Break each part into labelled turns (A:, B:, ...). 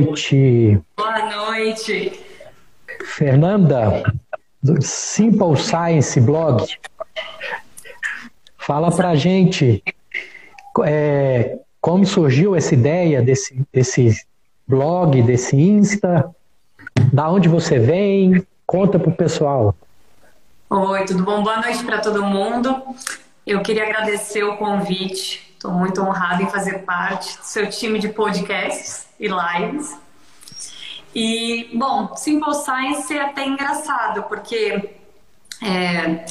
A: Noite.
B: Boa noite.
A: Fernanda, do Simple Science Blog. Fala pra gente é, como surgiu essa ideia desse, desse blog, desse Insta, da onde você vem, conta pro pessoal.
B: Oi, tudo bom? Boa noite para todo mundo. Eu queria agradecer o convite. Estou muito honrada em fazer parte do seu time de podcasts e lives. E, bom, Simple Science é até engraçado, porque é,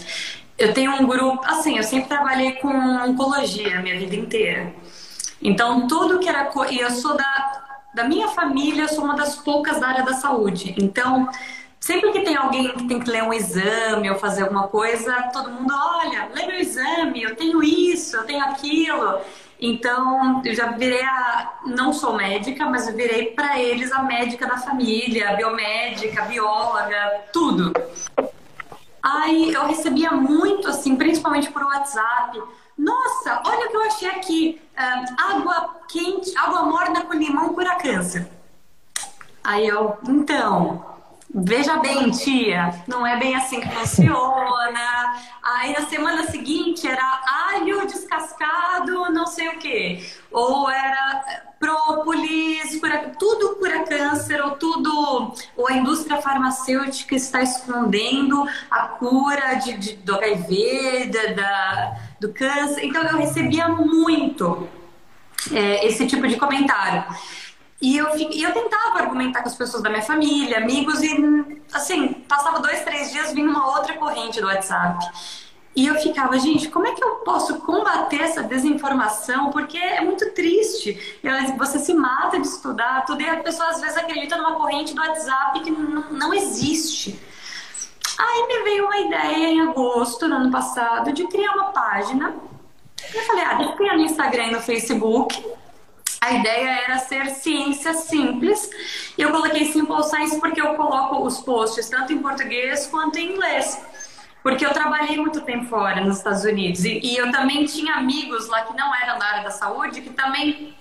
B: eu tenho um grupo. Assim, eu sempre trabalhei com oncologia a minha vida inteira. Então, tudo que era. E eu sou da, da minha família, eu sou uma das poucas da área da saúde. Então, sempre que tem alguém que tem que ler um exame ou fazer alguma coisa, todo mundo olha, lê meu exame, eu tenho isso, eu tenho aquilo. Então, eu já virei a. Não sou médica, mas eu virei para eles a médica da família, a biomédica, a bióloga, tudo. Aí eu recebia muito, assim, principalmente por WhatsApp. Nossa, olha o que eu achei aqui. água quente, água morna com limão cura câncer. Aí eu, então, Veja bem, tia, não é bem assim que funciona. Aí na semana seguinte era alho descascado, não sei o quê. Ou era própolis, cura, tudo cura câncer, ou tudo. Ou a indústria farmacêutica está escondendo a cura de, de do HIV, da, da, do câncer. Então eu recebia muito é, esse tipo de comentário. E eu, e eu tentava argumentar com as pessoas da minha família, amigos, e assim, passava dois, três dias, vinha uma outra corrente do WhatsApp. E eu ficava, gente, como é que eu posso combater essa desinformação? Porque é muito triste. Você se mata de estudar tudo e a pessoa às vezes acredita numa corrente do WhatsApp que não, existe. Aí me veio uma ideia em agosto, no ano passado, de criar uma página. Eu falei, ah, deixa eu criar no Instagram e no Facebook a ideia era ser ciência simples. E eu coloquei Simple Science porque eu coloco os posts tanto em português quanto em inglês. Porque eu trabalhei muito tempo fora, nos Estados Unidos. E, e eu também tinha amigos lá que não eram da área da saúde, que também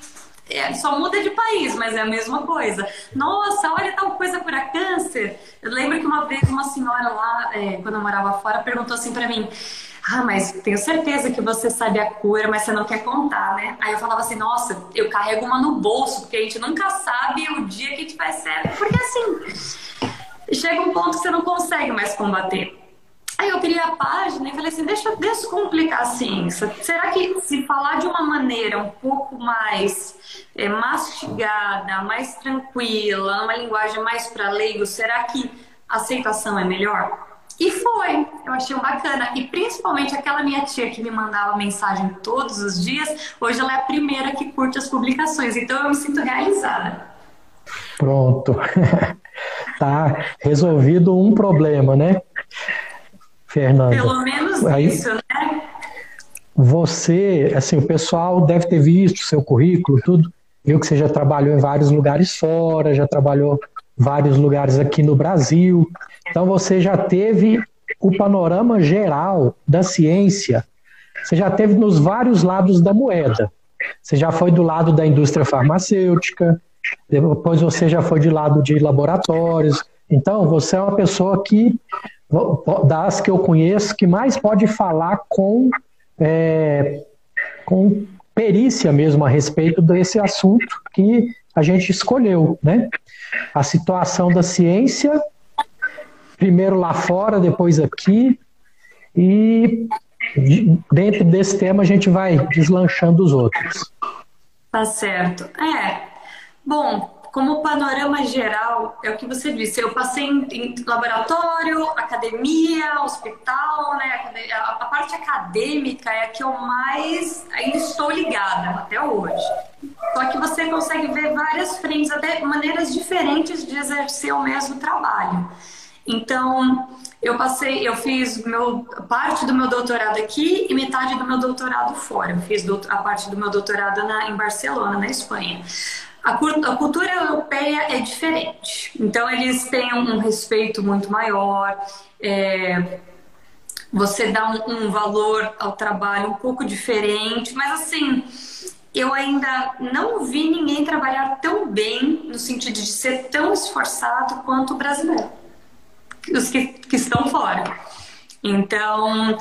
B: é, só muda de país, mas é a mesma coisa. Nossa, olha tal coisa cura câncer. Eu lembro que uma vez uma senhora lá, é, quando eu morava fora, perguntou assim para mim: ah, mas tenho certeza que você sabe a cura, mas você não quer contar, né? Aí eu falava assim, nossa, eu carrego uma no bolso, porque a gente nunca sabe o dia que a gente vai ser. Porque assim, chega um ponto que você não consegue mais combater. Aí eu criei a página e falei assim, deixa eu descomplicar a ciência. Será que se falar de uma maneira um pouco mais é, mastigada, mais tranquila, uma linguagem mais para leigo, será que a aceitação é melhor? E foi, eu achei bacana. E principalmente aquela minha tia que me mandava mensagem todos os dias, hoje ela é a primeira que curte as publicações. Então eu me sinto realizada.
A: Pronto. tá resolvido um problema, né? Fernanda.
B: Pelo menos Aí, isso, né?
A: Você, assim, o pessoal deve ter visto o seu currículo, tudo. Viu que você já trabalhou em vários lugares fora, já trabalhou em vários lugares aqui no Brasil. Então você já teve o panorama geral da ciência, você já teve nos vários lados da moeda. Você já foi do lado da indústria farmacêutica, depois você já foi de lado de laboratórios. Então você é uma pessoa que, das que eu conheço, que mais pode falar com, é, com perícia mesmo a respeito desse assunto que a gente escolheu, né? A situação da ciência primeiro lá fora, depois aqui. E dentro desse tema a gente vai deslanchando os outros.
B: Tá certo. É. Bom, como panorama geral, é o que você disse. Eu passei em, em laboratório, academia, hospital, né? A, a, parte acadêmica é a que eu mais ainda estou ligada até hoje. Só que você consegue ver várias frentes, até maneiras diferentes de exercer o mesmo trabalho. Então, eu passei, eu fiz meu, parte do meu doutorado aqui e metade do meu doutorado fora. Eu fiz a parte do meu doutorado na, em Barcelona, na Espanha. A, cultura europeia é diferente. Então, eles têm um respeito muito maior. É, você dá um, um valor ao trabalho um pouco diferente, mas assim eu ainda não vi ninguém trabalhar tão bem no sentido de ser tão esforçado quanto o brasileiro os que, que estão fora. Então,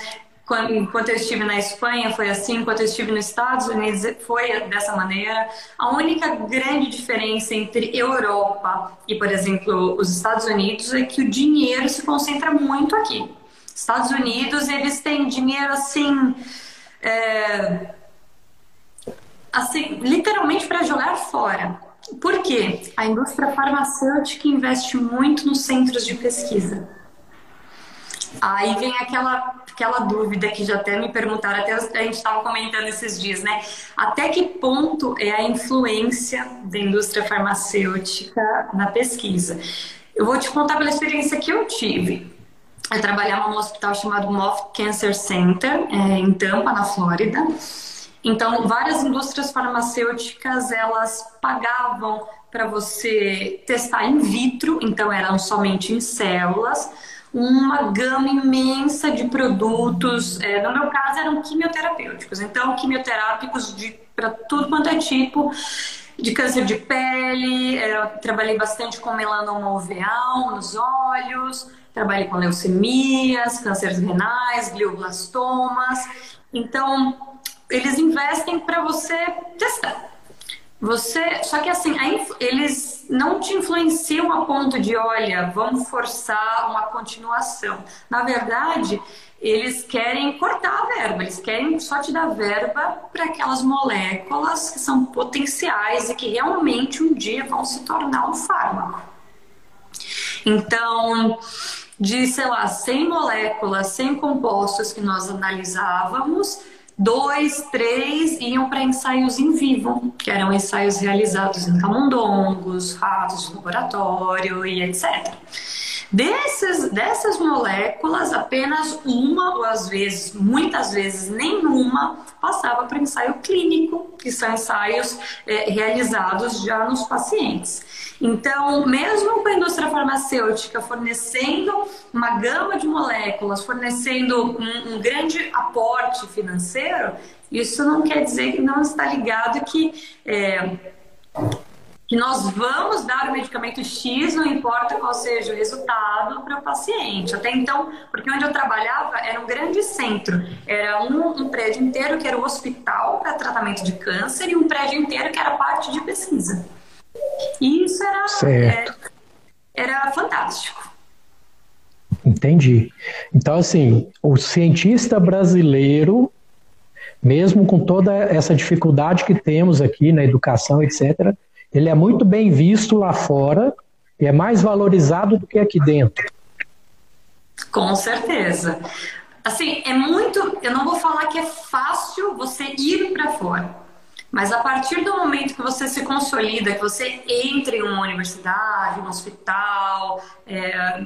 B: quando, enquanto eu estive na Espanha foi assim, enquanto eu estive nos Estados Unidos foi dessa maneira. A única grande diferença entre Europa e, por exemplo, os Estados Unidos é que o dinheiro se concentra muito aqui. Estados Unidos, eles têm dinheiro assim. É, assim, literalmente para jogar fora. Por quê? A indústria farmacêutica investe muito nos centros de pesquisa. Aí vem aquela, aquela dúvida que já até me perguntaram, até a gente estava comentando esses dias, né? Até que ponto é a influência da indústria farmacêutica na pesquisa? Eu vou te contar pela experiência que eu tive. Eu trabalhava num hospital chamado Moffitt Cancer Center, é, em Tampa, na Flórida. Então, várias indústrias farmacêuticas elas pagavam para você testar in vitro, então eram somente em células, uma gama imensa de produtos. É, no meu caso, eram quimioterapêuticos, então quimioterápicos para tudo quanto é tipo de câncer de pele. É, trabalhei bastante com melanoma uveal nos olhos, trabalhei com leucemias, cânceres renais, glioblastomas. Então, eles investem para você testar. Você, só que assim, eles não te influenciam a ponto de, olha, vamos forçar uma continuação. Na verdade, eles querem cortar a verba, eles querem só te dar verba para aquelas moléculas que são potenciais e que realmente um dia vão se tornar um fármaco. Então, de, sei lá, 100 moléculas, 100 compostos que nós analisávamos, dois, três iam para ensaios em vivo, que eram ensaios realizados em camundongos, ratos laboratório e etc. Desses, dessas moléculas, apenas uma, ou às vezes, muitas vezes, nenhuma, passava para ensaio clínico, que são ensaios é, realizados já nos pacientes. Então, mesmo com a indústria farmacêutica fornecendo uma gama de moléculas, fornecendo um, um grande aporte financeiro, isso não quer dizer que não está ligado que. É, que nós vamos dar o medicamento X, não importa qual seja o resultado para o paciente. Até então, porque onde eu trabalhava era um grande centro, era um, um prédio inteiro que era o hospital para tratamento de câncer e um prédio inteiro que era parte de pesquisa. E isso era, é, era fantástico.
A: Entendi. Então, assim, o cientista brasileiro, mesmo com toda essa dificuldade que temos aqui na educação, etc., ele é muito bem visto lá fora e é mais valorizado do que aqui dentro.
B: Com certeza. Assim, é muito. Eu não vou falar que é fácil você ir para fora. Mas a partir do momento que você se consolida, que você entra em uma universidade, um hospital, é,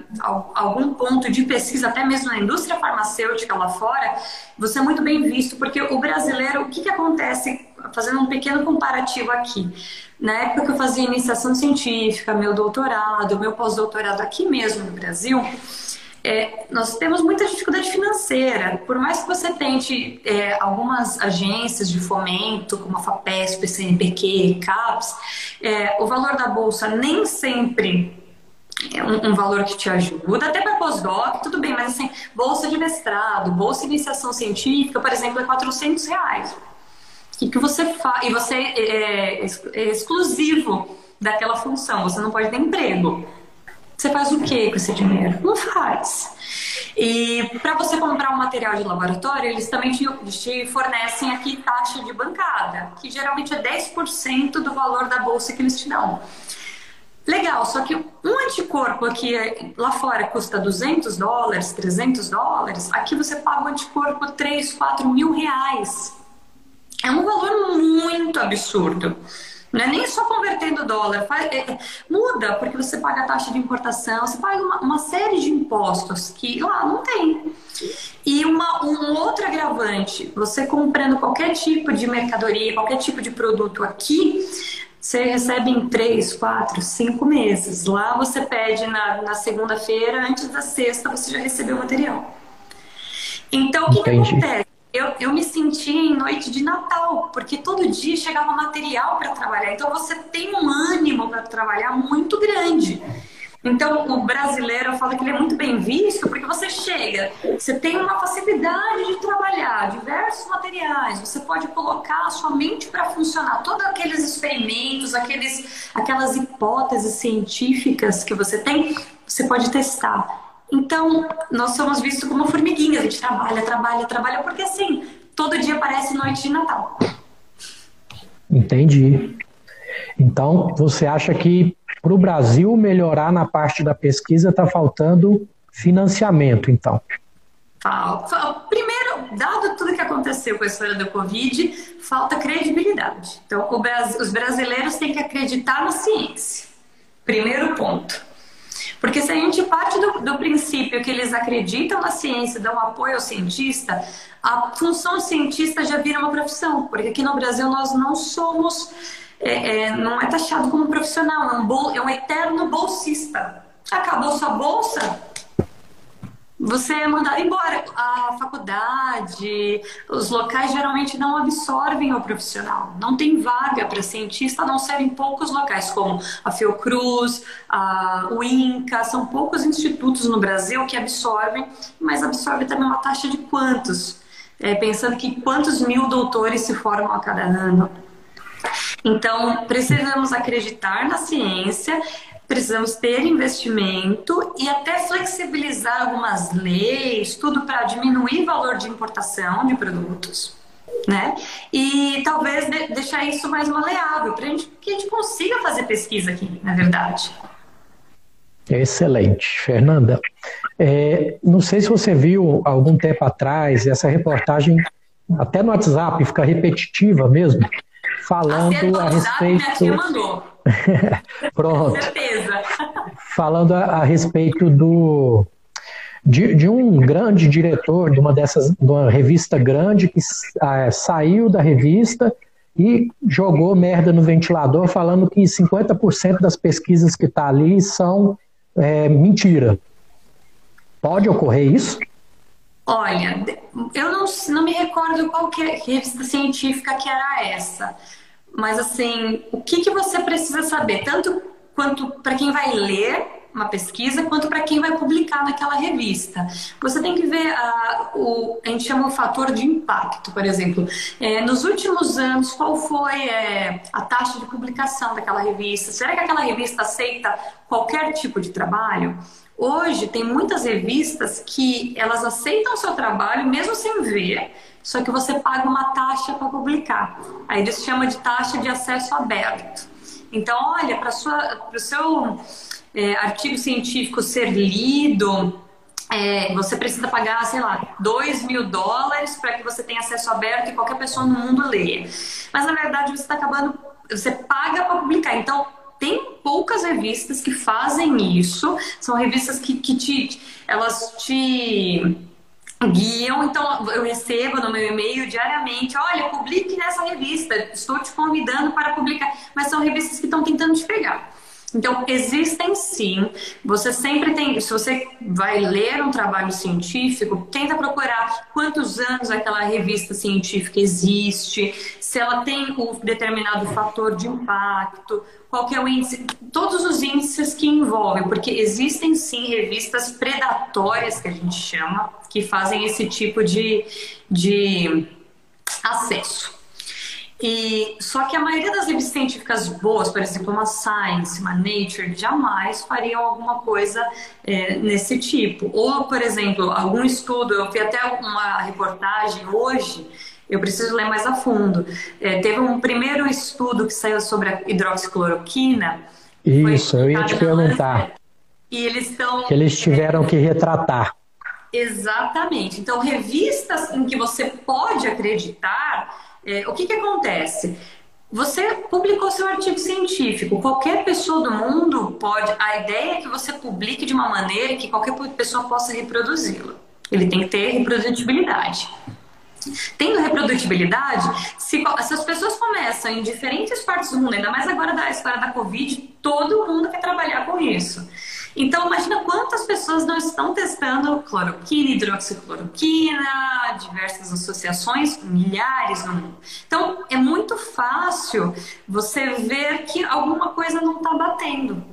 B: algum ponto de pesquisa, até mesmo na indústria farmacêutica lá fora, você é muito bem visto, porque o brasileiro, o que, que acontece, fazendo um pequeno comparativo aqui, na época que eu fazia iniciação científica, meu doutorado, meu pós-doutorado aqui mesmo no Brasil, é, nós temos muita dificuldade financeira. Por mais que você tente é, algumas agências de fomento, como a FAPESP, CNPq, CAPES, é, o valor da bolsa nem sempre é um, um, valor que te ajuda, até para pós-doc, tudo bem, mas assim, bolsa de mestrado, bolsa de iniciação científica, por exemplo, é 400 reais. E que você faz, e você é, é, é exclusivo daquela função, você não pode ter emprego. Você faz o que com esse dinheiro? Não faz. E para você comprar um material de laboratório, eles também te, te, fornecem aqui taxa de bancada, que geralmente é 10% do valor da bolsa que eles te dão. Legal, só que um anticorpo aqui lá fora custa 200 dólares, 300 dólares, aqui você paga um anticorpo 3, 4 mil reais. É um valor muito absurdo. Não é nem só convertendo dólar, faz, é, muda, porque você paga a taxa de importação, você paga uma, uma série de impostos que lá não tem. E uma, um outro agravante, você comprando qualquer tipo de mercadoria, qualquer tipo de produto aqui, você recebe em três, quatro, cinco meses. Lá você pede na, na segunda-feira, antes da sexta você já recebeu o material. Então, o que, que acontece? Eu, eu me sentia em noite de Natal, porque todo dia chegava material para trabalhar. Então você tem um ânimo para trabalhar muito grande. Então, o brasileiro fala que ele é muito bem visto porque você chega, você tem uma facilidade de trabalhar diversos materiais, você pode colocar a sua mente para funcionar. Todos aqueles experimentos, aqueles, aquelas hipóteses científicas que você tem, você pode testar. Então, nós somos vistos como formiguinhas, a gente trabalha, trabalha, trabalha, porque assim, todo dia parece noite de Natal.
A: Entendi. Então, você acha que para o Brasil melhorar na parte da pesquisa está faltando financiamento, então?
B: Primeiro, dado tudo que aconteceu com a história da Covid, falta credibilidade. Então, os brasileiros têm que acreditar na ciência. Primeiro ponto. Porque se a gente parte do, do princípio que eles acreditam na ciência, dão apoio ao cientista, a função cientista já vira uma profissão. Porque aqui no Brasil nós não somos, é, é, não é taxado como profissional, é um, bol, é um eterno bolsista. Acabou sua bolsa, você é mandado embora. A faculdade, os locais geralmente não absorvem o profissional. Não tem vaga para cientista, não ser em poucos locais, como a Fiocruz, a, o INCA. São poucos institutos no Brasil que absorvem, mas absorve também uma taxa de quantos? É, pensando que quantos mil doutores se formam a cada ano. Então, precisamos acreditar na ciência precisamos ter investimento e até flexibilizar algumas leis, tudo para diminuir o valor de importação de produtos, né? E talvez de deixar isso mais maleável, para que a gente consiga fazer pesquisa aqui, na verdade.
A: Excelente, Fernanda. É, não sei se você viu algum tempo atrás essa reportagem, até no WhatsApp, fica repetitiva mesmo, falando a respeito. Minha tia mandou Pronto. Com certeza. Falando a, a respeito do de, de, um grande diretor de uma dessas, de uma revista grande que ah, saiu da revista e jogou merda no ventilador, falando que 50% das pesquisas que está ali são é, mentira. Pode ocorrer isso?
B: Olha, eu não, não me recordo qual que é, revista científica que era essa. Mas assim, o que, que você precisa saber, tanto quanto para quem vai ler uma pesquisa, quanto para quem vai publicar naquela revista. Você tem que ver a, o a gente chama o fator de impacto, por exemplo. É, nos últimos anos, qual foi é, a taxa de publicação daquela revista? Será que aquela revista aceita qualquer tipo de trabalho? Hoje tem muitas revistas que elas aceitam o seu trabalho mesmo sem ver, só que você paga uma taxa para publicar. Aí eles chamam de taxa de acesso aberto. Então, olha, para o seu é, artigo científico ser lido, é, você precisa pagar, sei lá, 2 mil dólares para que você tenha acesso aberto e qualquer pessoa no mundo leia. Mas na verdade você está acabando, você paga para publicar. Então, tem poucas revistas que fazem isso, são revistas que, que te, elas te guiam, então eu recebo no meu e-mail diariamente, olha, publique nessa revista, estou te convidando para publicar, mas são revistas que estão tentando te pegar. Então, existem sim. Você sempre tem. Se você vai ler um trabalho científico, tenta procurar quantos anos aquela revista científica existe, se ela tem um determinado fator de impacto, qual é o índice, todos os índices que envolvem, porque existem sim revistas predatórias, que a gente chama, que fazem esse tipo de, de acesso. E só que a maioria das revistas científicas boas, por exemplo, uma Science, uma Nature, jamais fariam alguma coisa é, nesse tipo. Ou, por exemplo, algum estudo, eu vi até uma reportagem hoje, eu preciso ler mais a fundo. É, teve um primeiro estudo que saiu sobre a hidroxicloroquina
A: Isso, eu ia te perguntar.
B: E eles estão.
A: Que eles tiveram que retratar.
B: Exatamente. Então, revistas em que você pode acreditar, é, o que, que acontece? Você publicou seu artigo científico. Qualquer pessoa do mundo pode. A ideia é que você publique de uma maneira que qualquer pessoa possa reproduzi-lo. Ele tem que ter reprodutibilidade. Tendo reprodutibilidade, se, se, as pessoas começam em diferentes partes do mundo, ainda mais agora da história da Covid, todo mundo quer trabalhar com isso. Então, imagina quantas pessoas não estão testando cloroquina, hidroxicloroquina, diversas associações, milhares no mundo. Então, é muito fácil você ver que alguma coisa não está batendo.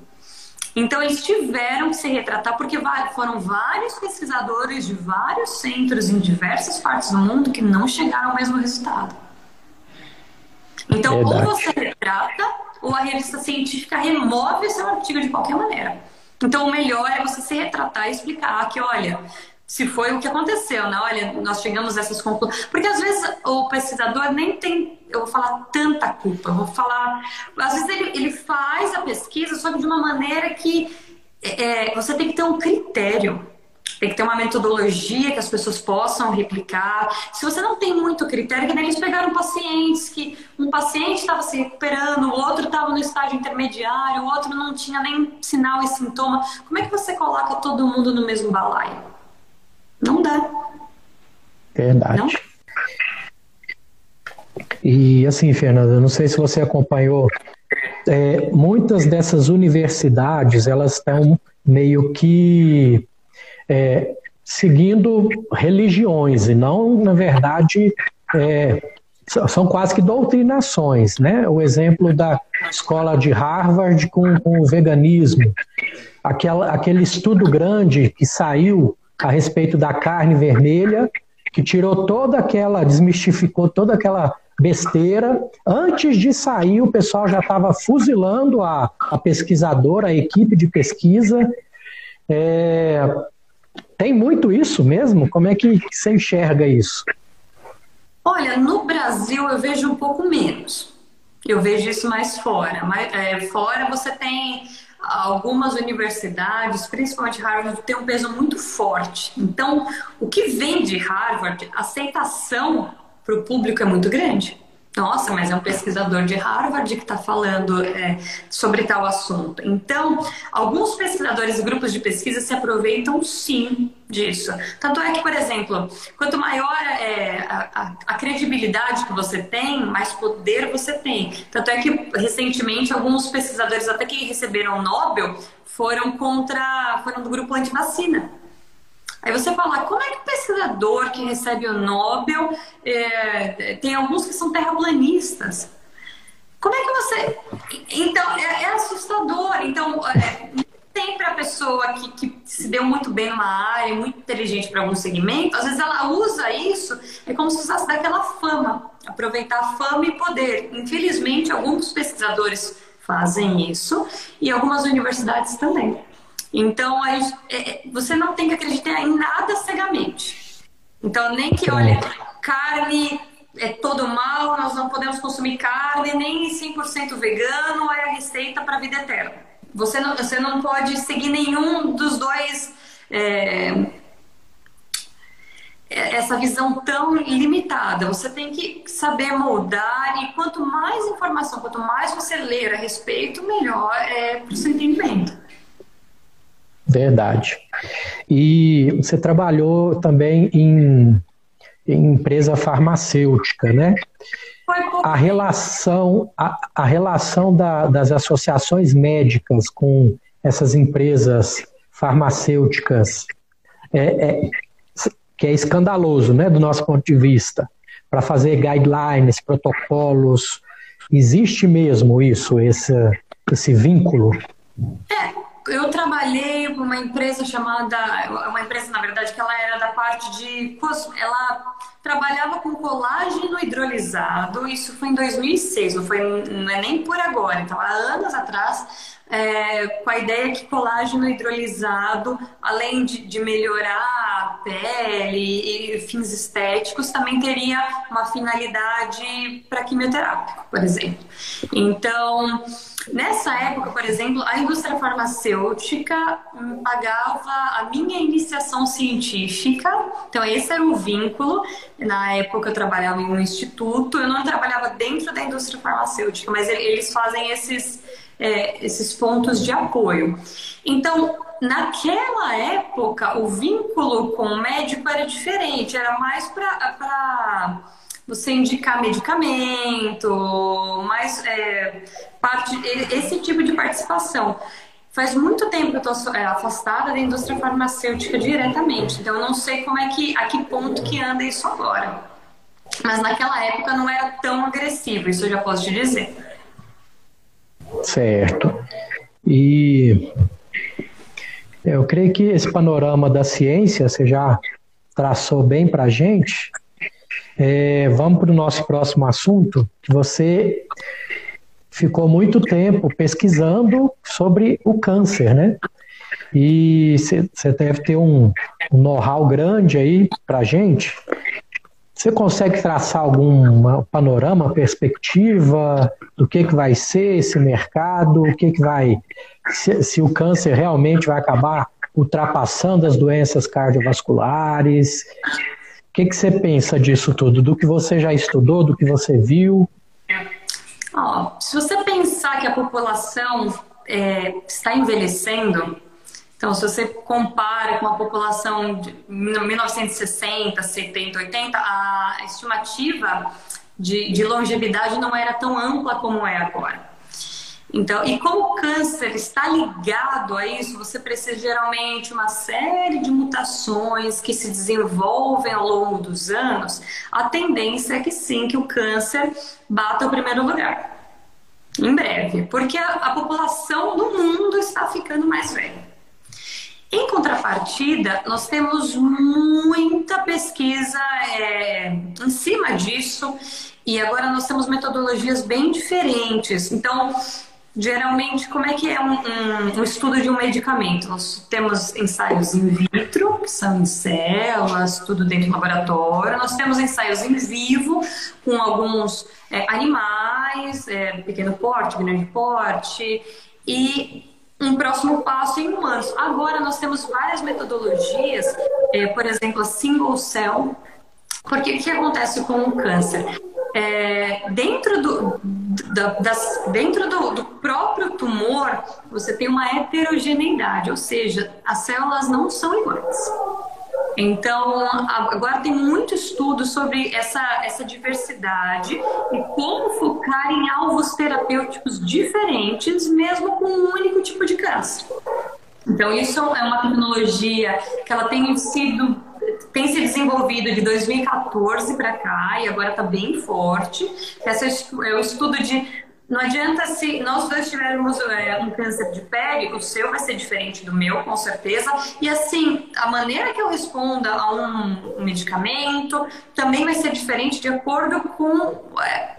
B: Então, eles tiveram que se retratar, porque foram vários pesquisadores de vários centros em diversas partes do mundo que não chegaram ao mesmo resultado. Então, Verdade. ou você retrata, ou a revista científica remove seu artigo de qualquer maneira. Então, o melhor é você se retratar e explicar que, olha, se foi o que aconteceu, né? Olha, nós chegamos a essas conclusões. Porque às vezes o pesquisador nem tem, eu vou falar tanta culpa, eu vou falar. Às vezes ele, ele faz a pesquisa, só que de uma maneira que é, você tem que ter um critério. Tem que ter uma metodologia que as pessoas possam replicar. Se você não tem muito critério, que nem eles pegaram pacientes que um paciente estava se recuperando, o outro estava no estágio intermediário, o outro não tinha nem sinal e sintoma. Como é que você coloca todo mundo no mesmo balaio? Não dá.
A: Verdade. Não? E assim, Fernanda, não sei se você acompanhou, é, muitas dessas universidades elas estão meio que é, seguindo religiões e não, na verdade, é, são quase que doutrinações, né? O exemplo da escola de Harvard com, com o veganismo, aquela, aquele estudo grande que saiu a respeito da carne vermelha, que tirou toda aquela, desmistificou toda aquela besteira. Antes de sair, o pessoal já estava fuzilando a, a pesquisadora, a equipe de pesquisa. É, tem muito isso mesmo? Como é que você enxerga isso?
B: Olha, no Brasil eu vejo um pouco menos. Eu vejo isso mais fora. Mas, é, fora você tem algumas universidades, principalmente Harvard, tem um peso muito forte. Então, o que vem de Harvard, a aceitação para o público é muito grande. Nossa, mas é um pesquisador de Harvard que está falando é, sobre tal assunto. Então, alguns pesquisadores e grupos de pesquisa se aproveitam sim disso. Tanto é que, por exemplo, quanto maior é a, a, a credibilidade que você tem, mais poder você tem. Tanto é que, recentemente, alguns pesquisadores, até que receberam o Nobel, foram contra, foram do grupo anti-vacina Aí você fala, como é que o pesquisador que recebe o Nobel, é, tem alguns que são terraplanistas. Como é que você. Então, é, é assustador. Então, é, sempre a pessoa que, que, se deu muito bem numa área, muito inteligente para algum segmento, às vezes ela usa isso, é como se usasse daquela fama, aproveitar fama e poder. Infelizmente, alguns pesquisadores fazem isso e algumas universidades também. Então, aí, é, é, você não tem que acreditar em nada cegamente. Então, nem que, olha, carne é todo mal, nós não podemos consumir carne, nem 100% vegano é a receita para a vida eterna. Você não, você não pode seguir nenhum dos dois. É, é, essa visão tão limitada. Você tem que saber moldar e quanto mais informação, quanto mais você ler a respeito, melhor é para o seu entendimento.
A: Verdade. E você trabalhou também em, em empresa farmacêutica, né? A relação, a, a relação da, das associações médicas com essas empresas farmacêuticas é, é, que é escandaloso, né, do nosso ponto de vista, para fazer guidelines, protocolos. Existe mesmo isso, esse, esse vínculo?
B: É, eu trabalhei para uma empresa chamada, uma empresa na verdade que ela era da parte de, ela trabalhava com colágeno hidrolisado. Isso foi em 2006, não foi não é nem por agora. Então há anos atrás é, com a ideia que colágeno hidrolisado, além de, de, melhorar a pele e fins estéticos, também teria uma finalidade para quimioterápico, por exemplo. Então, nessa época, por exemplo, a indústria farmacêutica pagava a minha iniciação científica, então esse era o vínculo. Na época eu trabalhava em um instituto, eu não trabalhava dentro da indústria farmacêutica, mas eles fazem esses é, esses pontos de apoio. Então, naquela época, o vínculo com o médico era diferente, era mais para você indicar medicamento, mais é, parte, esse tipo de participação. Faz muito tempo que eu estou é, afastada da indústria farmacêutica diretamente, então eu não sei como é que, a que ponto que anda isso agora. Mas naquela época não era tão agressivo, isso eu já posso te dizer.
A: Certo. E eu creio que esse panorama da ciência você já traçou bem para a gente. É, vamos para o nosso próximo assunto, você ficou muito tempo pesquisando sobre o câncer, né? E você deve ter um know-how grande aí para a gente. Você consegue traçar algum panorama, perspectiva do que, que vai ser esse mercado, o que, que vai, se, se o câncer realmente vai acabar ultrapassando as doenças cardiovasculares? O que, que você pensa disso tudo? Do que você já estudou, do que você viu?
B: Oh, se você pensar que a população é, está envelhecendo, então, se você compara com a população de 1960, 70, 80, a estimativa de, de longevidade não era tão ampla como é agora. Então, e como o câncer está ligado a isso, você precisa geralmente uma série de mutações que se desenvolvem ao longo dos anos. A tendência é que sim, que o câncer bata o primeiro lugar. Em breve, porque a, a população do mundo está ficando mais velha. Em contrapartida, nós temos muita pesquisa é, em cima disso e agora nós temos metodologias bem diferentes. Então, geralmente, como é que é um, um, um estudo de um medicamento? Nós temos ensaios in vitro, que são em células, tudo dentro do laboratório. Nós temos ensaios em vivo, com alguns é, animais, é, pequeno porte, grande porte, e um próximo passo em humanos. Agora nós temos várias metodologias, é, por exemplo, a single cell. Porque o que acontece com o câncer? É, dentro do, da, das, dentro do, do, próprio tumor, você tem uma heterogeneidade, ou seja, as células não são iguais. Então, agora tem muito estudo sobre essa, essa diversidade e como focar em alvos terapêuticos diferentes, mesmo com um único tipo de câncer. Então, isso é uma tecnologia que ela tem sido tem se desenvolvido de 2014 para cá e agora está bem forte. Esse é o estudo de não adianta se nós dois tivermos é, um câncer de pele, o seu vai ser diferente do meu, com certeza. E assim, a maneira que eu responda a um, medicamento também vai ser diferente de acordo com é,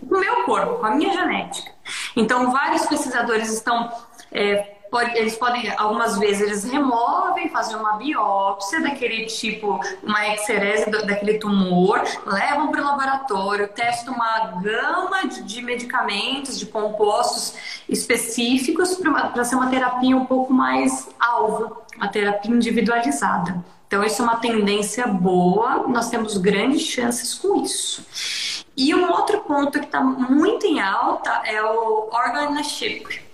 B: o meu corpo, com a minha genética. Então, vários pesquisadores estão é, pode, eles podem, algumas vezes, eles removem, fazem uma biópsia daquele tipo, uma exerese daquele tumor, levam para o laboratório, testam uma gama de, de medicamentos, de compostos específicos para ser uma terapia um pouco mais alvo, uma terapia individualizada. Então, isso é uma tendência boa, nós temos grandes chances com isso. E um outro ponto que está muito em alta é o organ chip.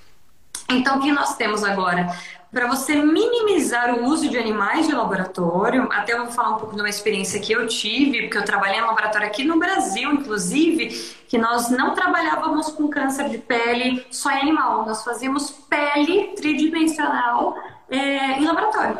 B: Então, o que nós temos agora? Para você minimizar o uso de animais de laboratório, até eu vou falar um pouco de uma experiência que eu tive, porque eu trabalhei em laboratório aqui no Brasil, inclusive, que nós não trabalhávamos com câncer de pele só em animal, nós fazíamos pele tridimensional é, em laboratório.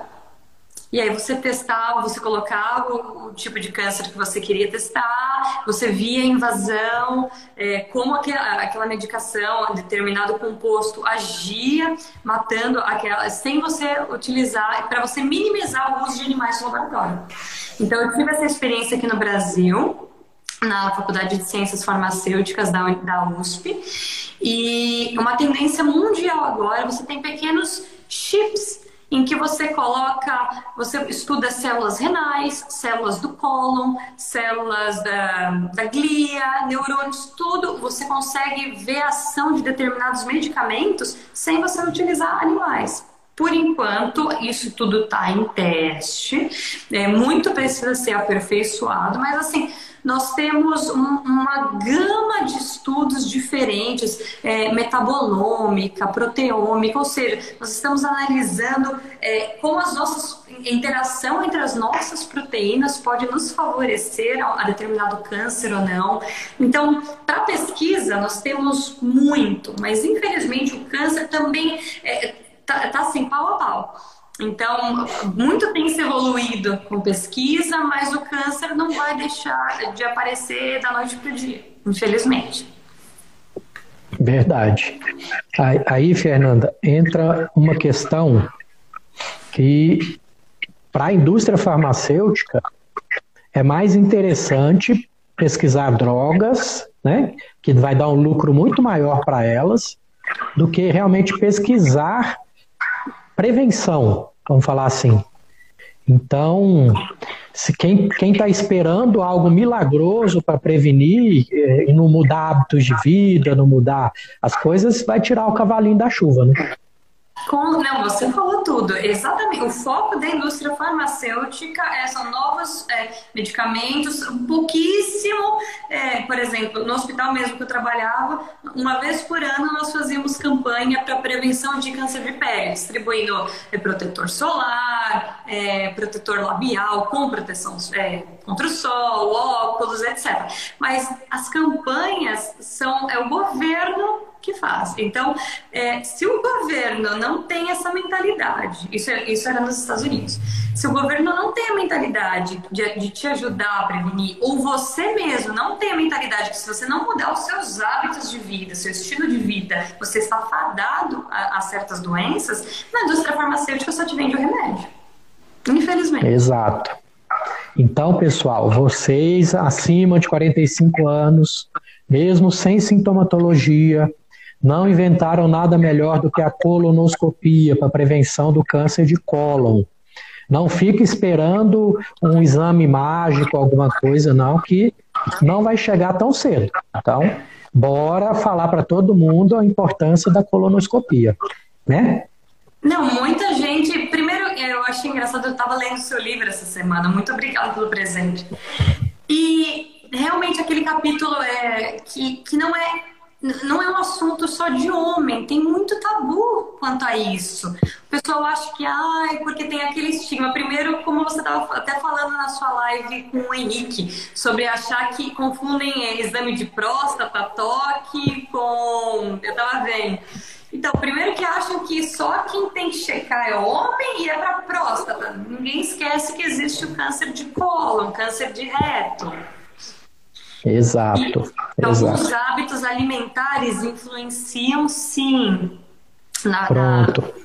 B: E aí você testava, você colocava o, tipo de câncer que você queria testar, você via a invasão, é, como aquela, aquela medicação, determinado composto agia, matando aquela, sem você utilizar, para você minimizar o uso de animais no laboratório. Então eu tive essa experiência aqui no Brasil, na Faculdade de Ciências Farmacêuticas da, da USP, e uma tendência mundial agora, você tem pequenos chips em que você coloca, você estuda células renais, células do cólon, células da, da glia, neurônios, tudo, você consegue ver a ação de determinados medicamentos sem você utilizar animais. Por enquanto, isso tudo está em teste, é, muito precisa ser aperfeiçoado, mas assim, nós temos um, uma gama de estudos diferentes, é, metabolômica, proteômica, ou seja, nós estamos analisando é, como as nossas a interação entre as nossas proteínas pode nos favorecer a, a determinado câncer ou não. Então, para pesquisa, nós temos muito, mas infelizmente o câncer também está é, tá, tá assim, pau a pau. Então, muito tem se evoluído com pesquisa, mas o câncer não vai deixar de aparecer da noite para o dia, infelizmente.
A: Verdade. Aí, aí, Fernanda, entra uma questão que, para a indústria farmacêutica, é mais interessante pesquisar drogas, né, que vai dar um lucro muito maior para elas, do que realmente pesquisar prevenção, vamos falar assim. Então, se quem está esperando algo milagroso para prevenir eh, e não mudar hábitos de vida, não mudar as coisas, vai tirar o cavalinho da chuva, né?
B: Com, não, você falou tudo. Exatamente. O foco da indústria farmacêutica é, são novos é, medicamentos, pouquíssimo. É, por exemplo, no hospital mesmo que eu trabalhava, uma vez por ano nós fazíamos campanha para prevenção de câncer de pele, distribuindo é, protetor solar, é, protetor labial com proteção é, contra o sol, óculos, etc. Mas as campanhas são é o governo que faz. Então, é, se o governo não tem essa mentalidade, isso, é, isso era nos Estados Unidos, se o governo não tem a mentalidade de, de, te ajudar a prevenir, ou você mesmo não tem a mentalidade que se você não mudar os seus hábitos de vida, seu estilo de vida, você está fadado a, a certas doenças, na indústria farmacêutica só te vende o remédio. Infelizmente.
A: Exato. Então, pessoal, vocês acima de 45 anos, mesmo sem sintomatologia, não inventaram nada melhor do que a colonoscopia para prevenção do câncer de cólon. Não fique esperando um exame mágico, alguma coisa, não, que não vai chegar tão cedo. Então, bora falar para todo mundo a importância da colonoscopia, né?
B: Não, muita gente. Primeiro, eu achei engraçado, eu estava lendo seu livro essa semana. Muito obrigada pelo presente. E realmente aquele capítulo é que, que não é não é um assunto só de homem, tem muito tabu quanto a isso. O pessoal acha que, ai, porque tem aquele estigma. Primeiro, como você estava até falando na sua live com o Henrique, sobre achar que confundem exame de próstata, toque com. Eu tava vendo. Então, primeiro que acham que só quem tem que checar é homem e é para próstata. Ninguém esquece que existe o câncer de colo, o câncer de reto.
A: Exato.
B: Então, exato. os hábitos alimentares influenciam sim
A: na, Pronto.
B: Na...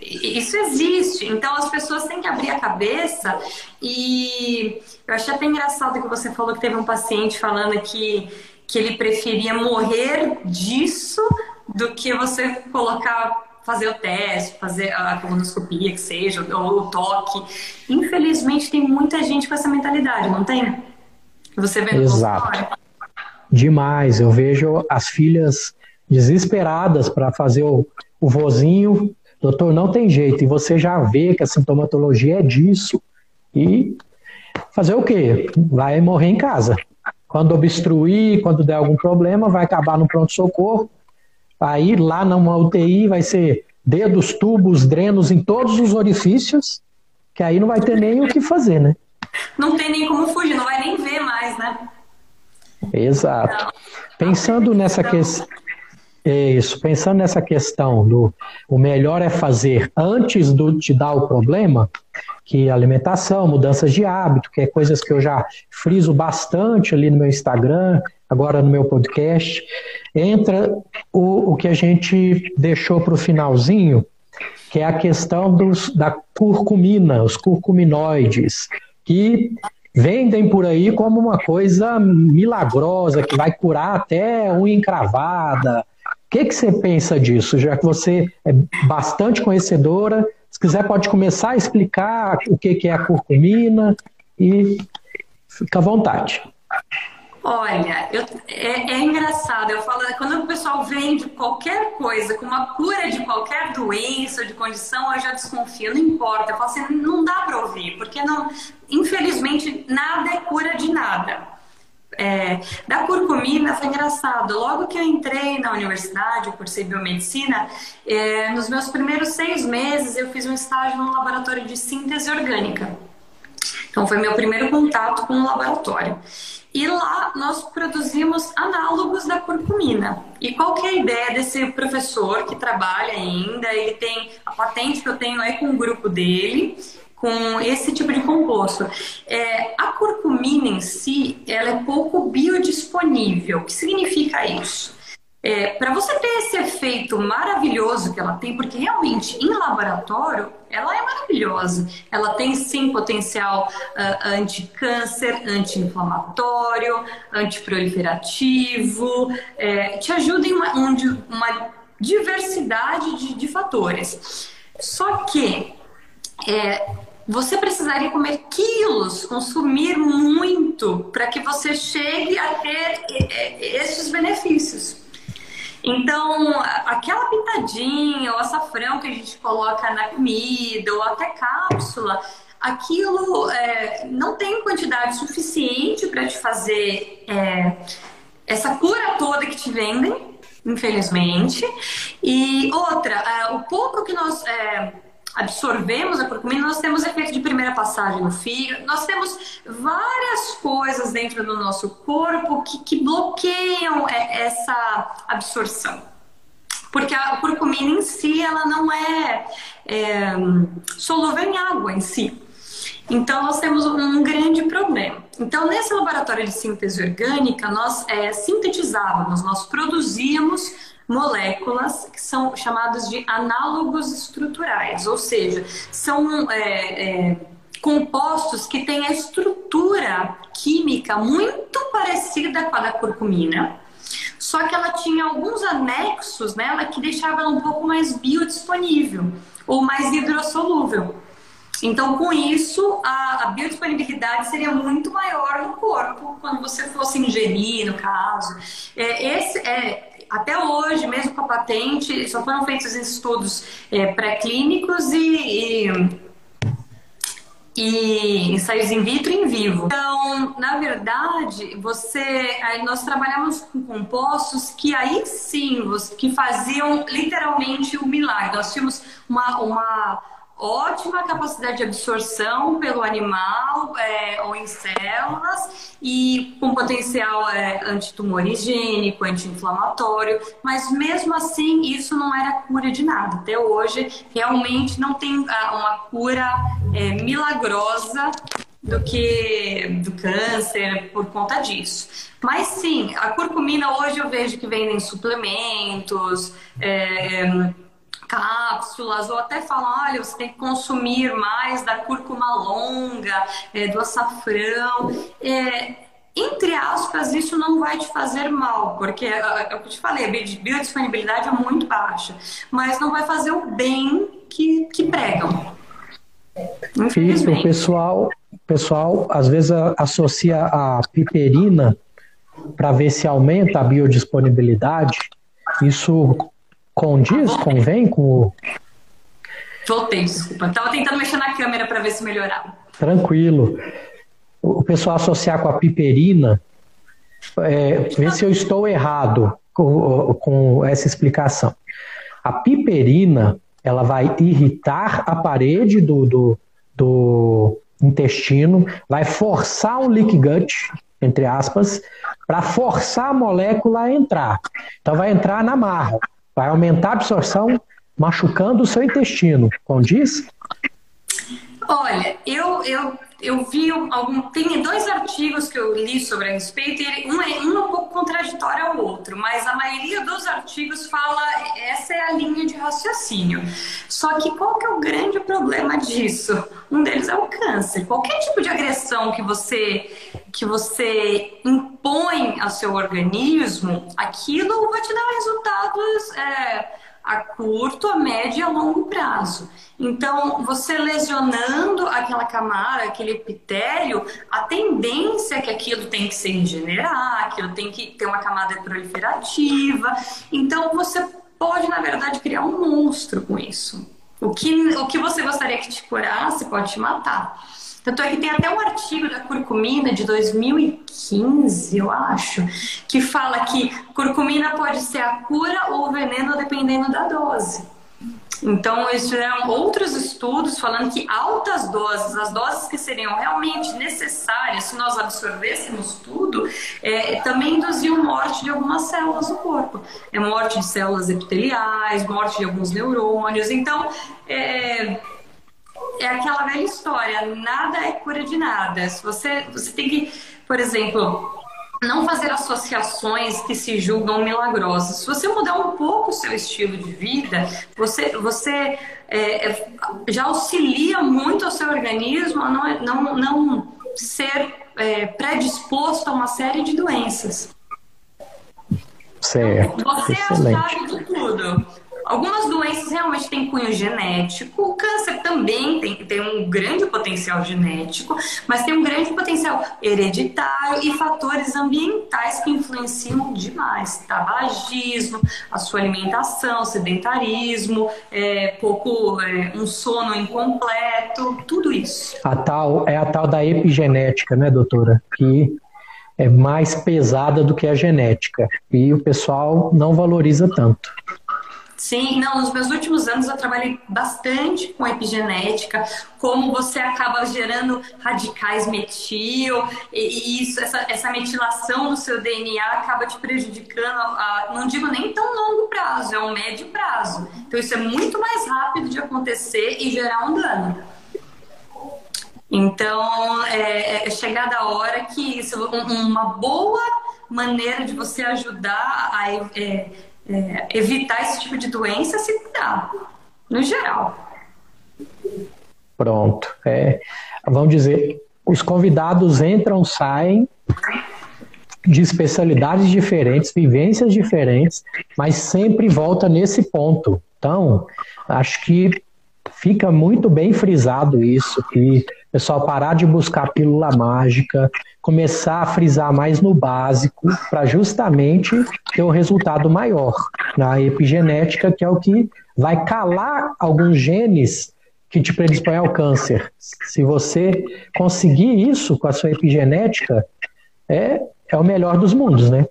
B: Isso existe. Então as pessoas têm que abrir a cabeça e eu achei até engraçado que você falou que teve um paciente falando que, que ele preferia morrer disso do que você colocar fazer o teste, fazer a colonoscopia, que seja, ou o toque. Infelizmente, tem muita gente com essa mentalidade, não tem? Você vê
A: Exato. Demais. Eu vejo as filhas desesperadas para fazer o, o vozinho. Doutor, não tem jeito. E você já vê que a sintomatologia é disso. E fazer o quê? Vai morrer em casa. Quando obstruir, quando der algum problema, vai acabar no pronto-socorro. Aí lá numa UTI vai ser dedos, tubos, drenos em todos os orifícios, que aí não vai ter nem o que fazer, né?
B: não tem nem como fugir, não vai nem ver né?
A: Exato. Então, Pensando nessa questão. Isso, pensando nessa questão do o melhor é fazer antes do te dar o problema, que alimentação, mudanças de hábito, que é coisas que eu já friso bastante ali no meu Instagram, agora no meu podcast, entra o, o que a gente deixou para o finalzinho, que é a questão dos, da curcumina, os curcuminoides, que vendem por aí como uma coisa milagrosa, que vai curar até unha encravada, o que, que você pensa disso, já que você é bastante conhecedora? Se quiser, pode começar a explicar o que, que é a curcumina e fica à vontade.
B: Olha, eu, é, é, engraçado. Eu falo, quando o pessoal vende qualquer coisa com uma cura de qualquer doença de condição, eu já desconfio. Não importa. Eu falo assim, não dá para ouvir, porque não, infelizmente nada é cura de nada. É, da curcumina foi engraçado. Logo que eu entrei na universidade, eu cursei biomedicina, é, nos meus primeiros seis meses eu fiz um estágio no laboratório de síntese orgânica. Então foi meu primeiro contato com o laboratório. E lá nós produzimos análogos da curcumina. E qual que é a ideia desse professor que trabalha ainda? Ele tem a patente que eu tenho é com o grupo dele com esse tipo de composto. É, a curcumina em si, ela é pouco biodisponível. O que significa isso? É, Para você ter esse efeito maravilhoso que ela tem, porque realmente em laboratório ela é maravilhosa. Ela tem sim potencial uh, anti-câncer, anti-inflamatório, antiproliferativo, é, te ajuda em uma, uma diversidade de, de fatores. Só que é, você precisaria comer quilos, consumir muito para que você chegue a ter esses benefícios. Então, aquela pitadinha ou açafrão que a gente coloca na comida ou até cápsula, aquilo é, não tem quantidade suficiente para te fazer é, essa cura toda que te vendem, infelizmente. E outra, é, o pouco que nós absorvemos a curcumina, nós temos efeito de primeira passagem no fígado, nós temos várias coisas dentro do nosso corpo que, que bloqueiam é, essa absorção. Porque a curcumina em si, ela não é, é solúvel em água em si. Então, nós temos um grande problema. Então, nesse laboratório de síntese orgânica, nós é, sintetizávamos, nós produzíamos moléculas que são chamadas de análogos estruturais, ou seja, são é, é, compostos que têm a estrutura química muito parecida com a da curcumina, só que ela tinha alguns anexos nela que deixavam ela um pouco mais biodisponível ou mais hidrossolúvel. Então, com isso, a, a, biodisponibilidade seria muito maior no corpo quando você fosse ingerir, no caso. É, esse é, até hoje, mesmo com a patente, só foram feitos estudos é, pré-clínicos e, e, e, ensaios in vitro e em vivo. Então, na verdade, você, nós trabalhamos com compostos que aí sim, que faziam literalmente o milagre. Nós tínhamos uma, uma ótima capacidade de absorção pelo animal é, ou em células e com potencial é, antitumorigênico, anti-inflamatório, mas mesmo assim isso não era cura de nada. Até hoje realmente não tem ah, uma cura é, milagrosa do que do câncer por conta disso. Mas sim, a curcumina hoje eu vejo que vendem suplementos, é, cápsulas, ou até falam, olha, você tem que consumir mais da cúrcuma longa, é, do açafrão. É, entre aspas, isso não vai te fazer mal, porque é, é, é o que eu te falei, a biodisponibilidade é muito baixa, mas não vai fazer o bem que, que pregam.
A: Isso, o pessoal, pessoal às vezes associa a piperina para ver se aumenta a biodisponibilidade. Isso Condiz, convém com o.
B: Voltei, desculpa. Tava tentando mexer na câmera para ver se melhorava.
A: Tranquilo. O pessoal associar com a piperina, é, ver se eu estou errado com, com essa explicação. A piperina, ela vai irritar a parede do, do, do intestino, vai forçar o leak gut, entre aspas, para forçar a molécula a entrar. Então vai entrar na marra, vai aumentar a absorção, machucando o seu intestino. Condiz?
B: Olha, eu, eu, eu vi algum. Tem dois artigos que eu li sobre a respeito, e um é, um é um pouco contraditório ao outro, mas a maioria dos artigos fala essa é a linha de raciocínio. Só que qual que é o grande problema disso? Um deles é o câncer. Qualquer tipo de agressão que você que você impõe ao seu organismo, aquilo vai te dar resultados. É, a curto, a médio e a longo prazo. Então, você lesionando aquela camada, aquele epitélio, a tendência é que aquilo tem que se regenerar, aquilo tem que ter uma camada proliferativa. Então, você pode, na verdade, criar um monstro com isso. O que, o que você gostaria que te curasse pode te matar. Tanto é que tem até um artigo da curcumina de 2015, eu acho, que fala que curcumina pode ser a cura ou o veneno dependendo da dose. Então, eles fizeram outros estudos falando que altas doses, as doses que seriam realmente necessárias se nós absorvêssemos tudo, é, também induziam morte de algumas células do corpo. É morte de células epiteliais, morte de alguns neurônios. Então, é, é aquela velha história, nada é cura de nada. Se você, você tem que, por exemplo, não fazer associações que se julgam milagrosas. Se você mudar um pouco o seu estilo de vida, você, você é, é já auxilia muito ao seu organismo a não, não, não ser é, predisposto a uma série de doenças.
A: Certo.
B: Você Excelente. é a chave de tudo. Algumas doenças realmente têm cunho genético, o câncer também tem, tem um grande potencial genético, mas tem um grande potencial hereditário e fatores ambientais que influenciam demais. Tabagismo, a sua alimentação, sedentarismo, é, pouco, é, um sono incompleto, tudo isso.
A: A tal, é a tal da epigenética, né, doutora? Que é mais pesada do que a genética e o pessoal não valoriza tanto.
B: Sim, não, nos meus últimos anos eu trabalhei bastante com epigenética, como você acaba gerando radicais metil, e, isso, essa, essa metilação no seu DNA acaba te prejudicando, a, não digo nem tão longo prazo, é um médio prazo. Então isso é muito mais rápido de acontecer e gerar um dano. Então, é, é chegada a hora que isso, uma boa maneira de você ajudar a é, é, evitar esse tipo de doença se cuidar, no geral.
A: Pronto. É, vamos dizer, os convidados entram, saem de especialidades diferentes, vivências diferentes, mas sempre volta nesse ponto. Então, acho que fica muito bem frisado isso, que pessoal parar de buscar pílula mágica, começar a frisar mais no básico, para justamente ter um resultado maior na epigenética, que é o que vai calar alguns genes que te predispõem ao câncer. Se você conseguir isso com a sua epigenética, é, é o melhor dos mundos, né?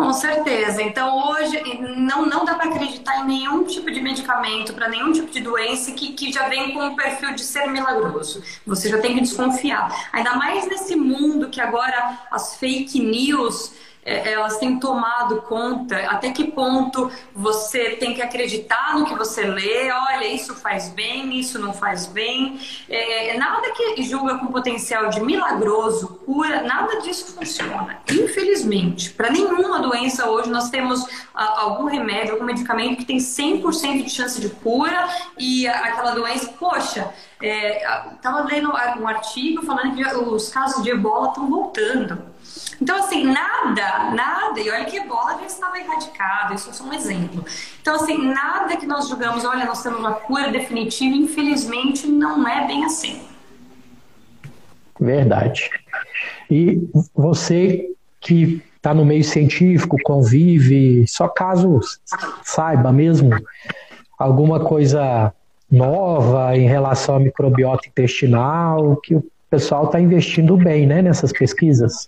B: Com certeza. Então, hoje, não, não dá para acreditar em nenhum tipo de medicamento para nenhum tipo de doença que, que já vem com o perfil de ser milagroso. Você já tem que desconfiar. Ainda mais nesse mundo que agora as fake news é, elas têm tomado conta, até que ponto você tem que acreditar no que você lê, olha, isso faz bem, isso não faz bem. É, nada que julga com potencial de milagroso, cura, nada disso funciona. Infelizmente, para nenhuma doença hoje nós temos a, algum remédio, algum medicamento que tem 100% de chance de cura e aquela doença, poxa, estava é, lendo um artigo falando que os casos de ebola estão voltando. Então, assim, nada, nada, e olha que ebola já estava erradicado, isso é só um exemplo. Então, assim, nada que nós julgamos, olha, nós temos uma cura definitiva, infelizmente não é bem assim.
A: Verdade. E você que está no meio científico, convive, só caso saiba mesmo alguma coisa nova em relação à microbiota intestinal, que o pessoal está investindo bem né, nessas pesquisas.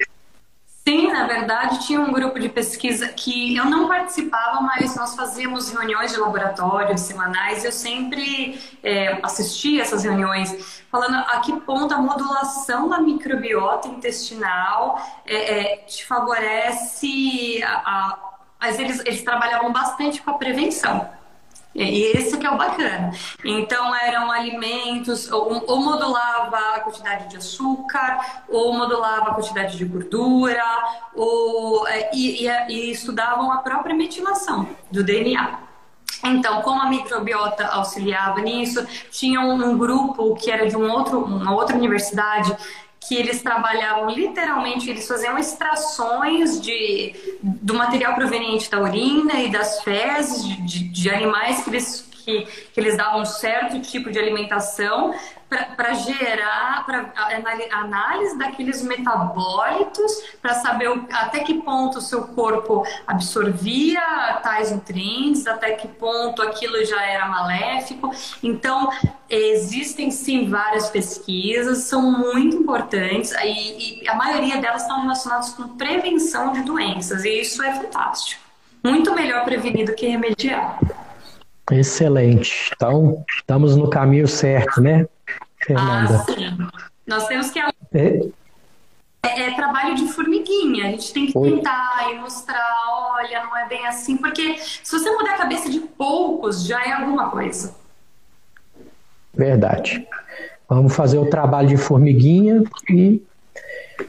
B: Sim, na verdade, tinha um grupo de pesquisa que eu não participava, mas nós fazíamos reuniões de laboratório semanais. Eu sempre é, assistia essas reuniões, falando a que ponto a modulação da microbiota intestinal é, é, te favorece. A, a, mas eles, eles trabalhavam bastante com a prevenção. E esse que é o bacana. Então eram alimentos, ou, ou, modulava a quantidade de açúcar, ou modulava a quantidade de gordura, ou, é, e, e, e estudavam a própria metilação do DNA. Então, como a microbiota auxiliava nisso, tinha um, grupo que era de um outro, uma outra universidade que eles trabalhavam literalmente, eles faziam extrações de, do material proveniente da urina e das fezes de, de, de animais que eles, que, que eles davam um certo tipo de alimentação para gerar para análise daqueles metabólitos para saber o, até que ponto o seu corpo absorvia tais nutrientes, até que ponto aquilo já era maléfico. Então, existem sim várias pesquisas, são muito importantes e, e a maioria delas estão relacionadas com prevenção de doenças e isso é fantástico. Muito melhor prevenir do que remediar.
A: Excelente. Então, estamos no caminho certo, né? Fernanda.
B: Ah, sim. Nós temos que. É, é, é trabalho de formiguinha. A gente tem que Oi. tentar e mostrar: olha, não é bem assim. Porque se você mudar a cabeça de poucos, já é alguma coisa.
A: Verdade. Vamos fazer o trabalho de formiguinha e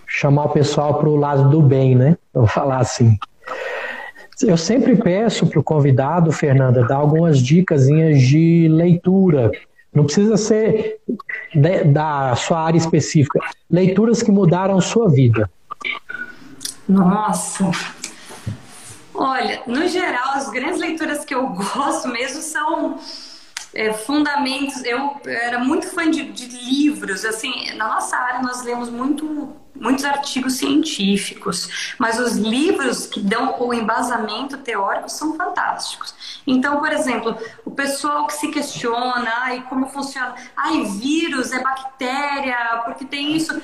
A: chamar o pessoal para o lado do bem, né? Vou falar assim. Eu sempre peço para o convidado, Fernanda, dar algumas dicas de leitura não precisa ser da sua área específica. Leituras que mudaram sua vida.
B: Nossa. Olha, no geral, as grandes leituras que eu gosto mesmo são é, fundamentos. Eu era muito fã de, de livros. Assim, na nossa área nós lemos muito muitos artigos científicos, mas os livros que dão o embasamento teórico são fantásticos. Então, por exemplo, o pessoal que se questiona, ai, como funciona, ai, vírus é bactéria, porque tem isso.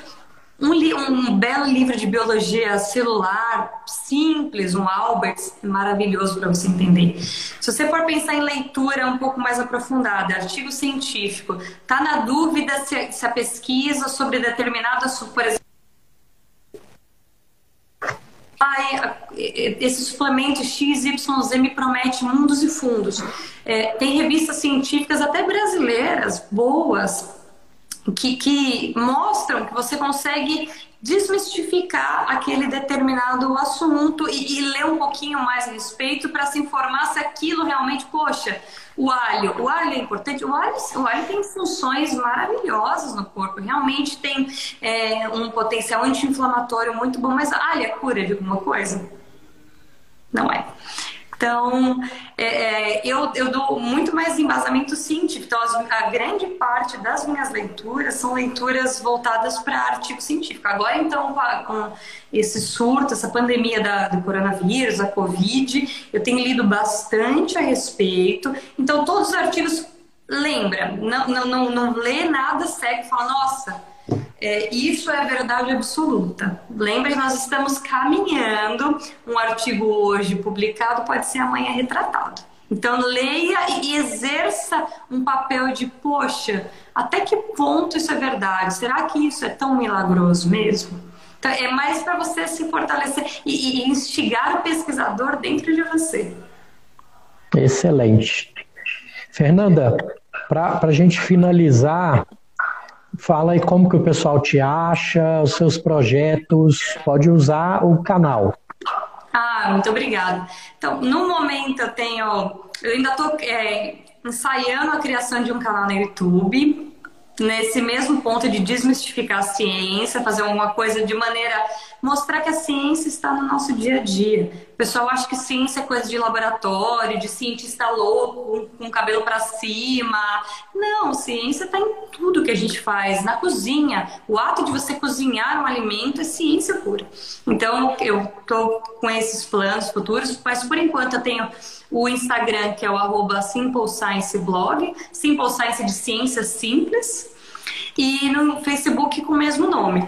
B: Um, um, belo livro de biologia celular, simples, um Albert, maravilhoso para você entender. Se você for pensar em leitura um pouco mais aprofundada, artigo científico, tá na dúvida se, se a pesquisa sobre determinada, por exemplo, ai, esse suplemento XYZ me promete mundos e fundos. É, tem revistas científicas, até brasileiras, boas, que, que mostram que você consegue desmistificar aquele determinado assunto e, e ler um pouquinho mais a respeito para se informar se aquilo realmente, poxa, o alho, o alho é importante. O alho, o alho tem funções maravilhosas no corpo. Realmente tem é, um potencial anti-inflamatório muito bom. Mas alho é cura de alguma coisa? Não é. Então, é, é, eu, eu dou muito mais embasamento científico. Então, a grande parte das minhas leituras são leituras voltadas para artigo científico. Agora, então, com esse surto, essa pandemia da, do coronavírus, da Covid, eu tenho lido bastante a respeito. Então, todos os artigos, lembra, não, não, não, não lê nada segue e fala, nossa é, isso é verdade absoluta. Lembre, nós estamos caminhando. Um artigo hoje publicado pode ser amanhã retratado. Então, leia e exerça um papel de, poxa, até que ponto isso é verdade? Será que isso é tão milagroso mesmo? Então, é mais para você se fortalecer e, e instigar o pesquisador dentro de você.
A: Excelente. Fernanda, para a gente finalizar, Fala aí como que o pessoal te acha, os seus projetos, pode usar o canal.
B: Ah, muito obrigada. Então, no momento eu tenho, eu ainda estou é, ensaiando a criação de um canal no YouTube, nesse mesmo ponto de desmistificar a ciência, fazer alguma coisa de maneira mostrar que a ciência está no nosso dia a dia. Pessoal acha que ciência é coisa de laboratório, de cientista louco, com o cabelo para cima. Não, ciência está em tudo que a gente faz, na cozinha. O ato de você cozinhar um alimento é ciência pura. Então, eu estou com esses planos futuros, mas por enquanto eu tenho o Instagram, que é o arroba Simple Blog, de Ciência Simples, e no Facebook com o mesmo nome.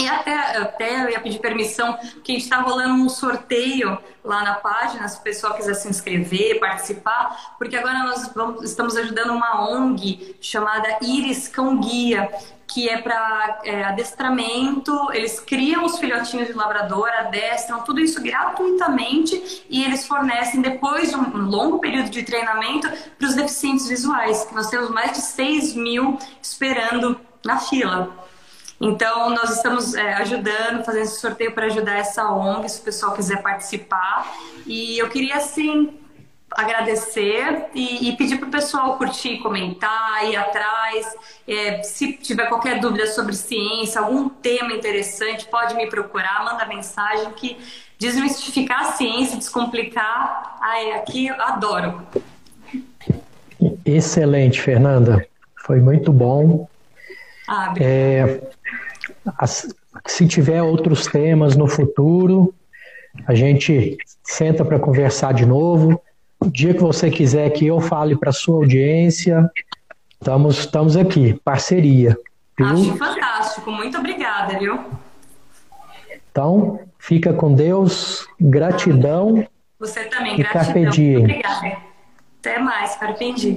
B: E até, até eu ia pedir permissão, que a gente está rolando um sorteio lá na página, se o pessoal quiser se inscrever, participar, porque agora nós vamos, estamos ajudando uma ONG chamada Iris Cão Guia, que é para é, adestramento, eles criam os filhotinhos de labrador, adestram, tudo isso gratuitamente e eles fornecem depois de um longo período de treinamento para os deficientes visuais, que nós temos mais de 6 mil esperando na fila. Então, nós estamos é, ajudando, fazendo esse sorteio para ajudar essa ONG, se o pessoal quiser participar. E eu queria, assim, agradecer e, e pedir para o pessoal curtir, comentar, ir atrás. É, se tiver qualquer dúvida sobre ciência, algum tema interessante, pode me procurar, manda mensagem que desmistificar a ciência, descomplicar, ai, aqui eu adoro.
A: Excelente, Fernanda. Foi muito bom.
B: Ah,
A: é, se tiver outros temas no futuro, a gente senta para conversar de novo. O dia que você quiser que eu fale para sua audiência, estamos, estamos aqui, parceria.
B: Viu? Acho fantástico, muito obrigada, viu?
A: Então, fica com Deus, gratidão.
B: Você também, gratidão. Muito obrigada. Até mais, Carpe Diem.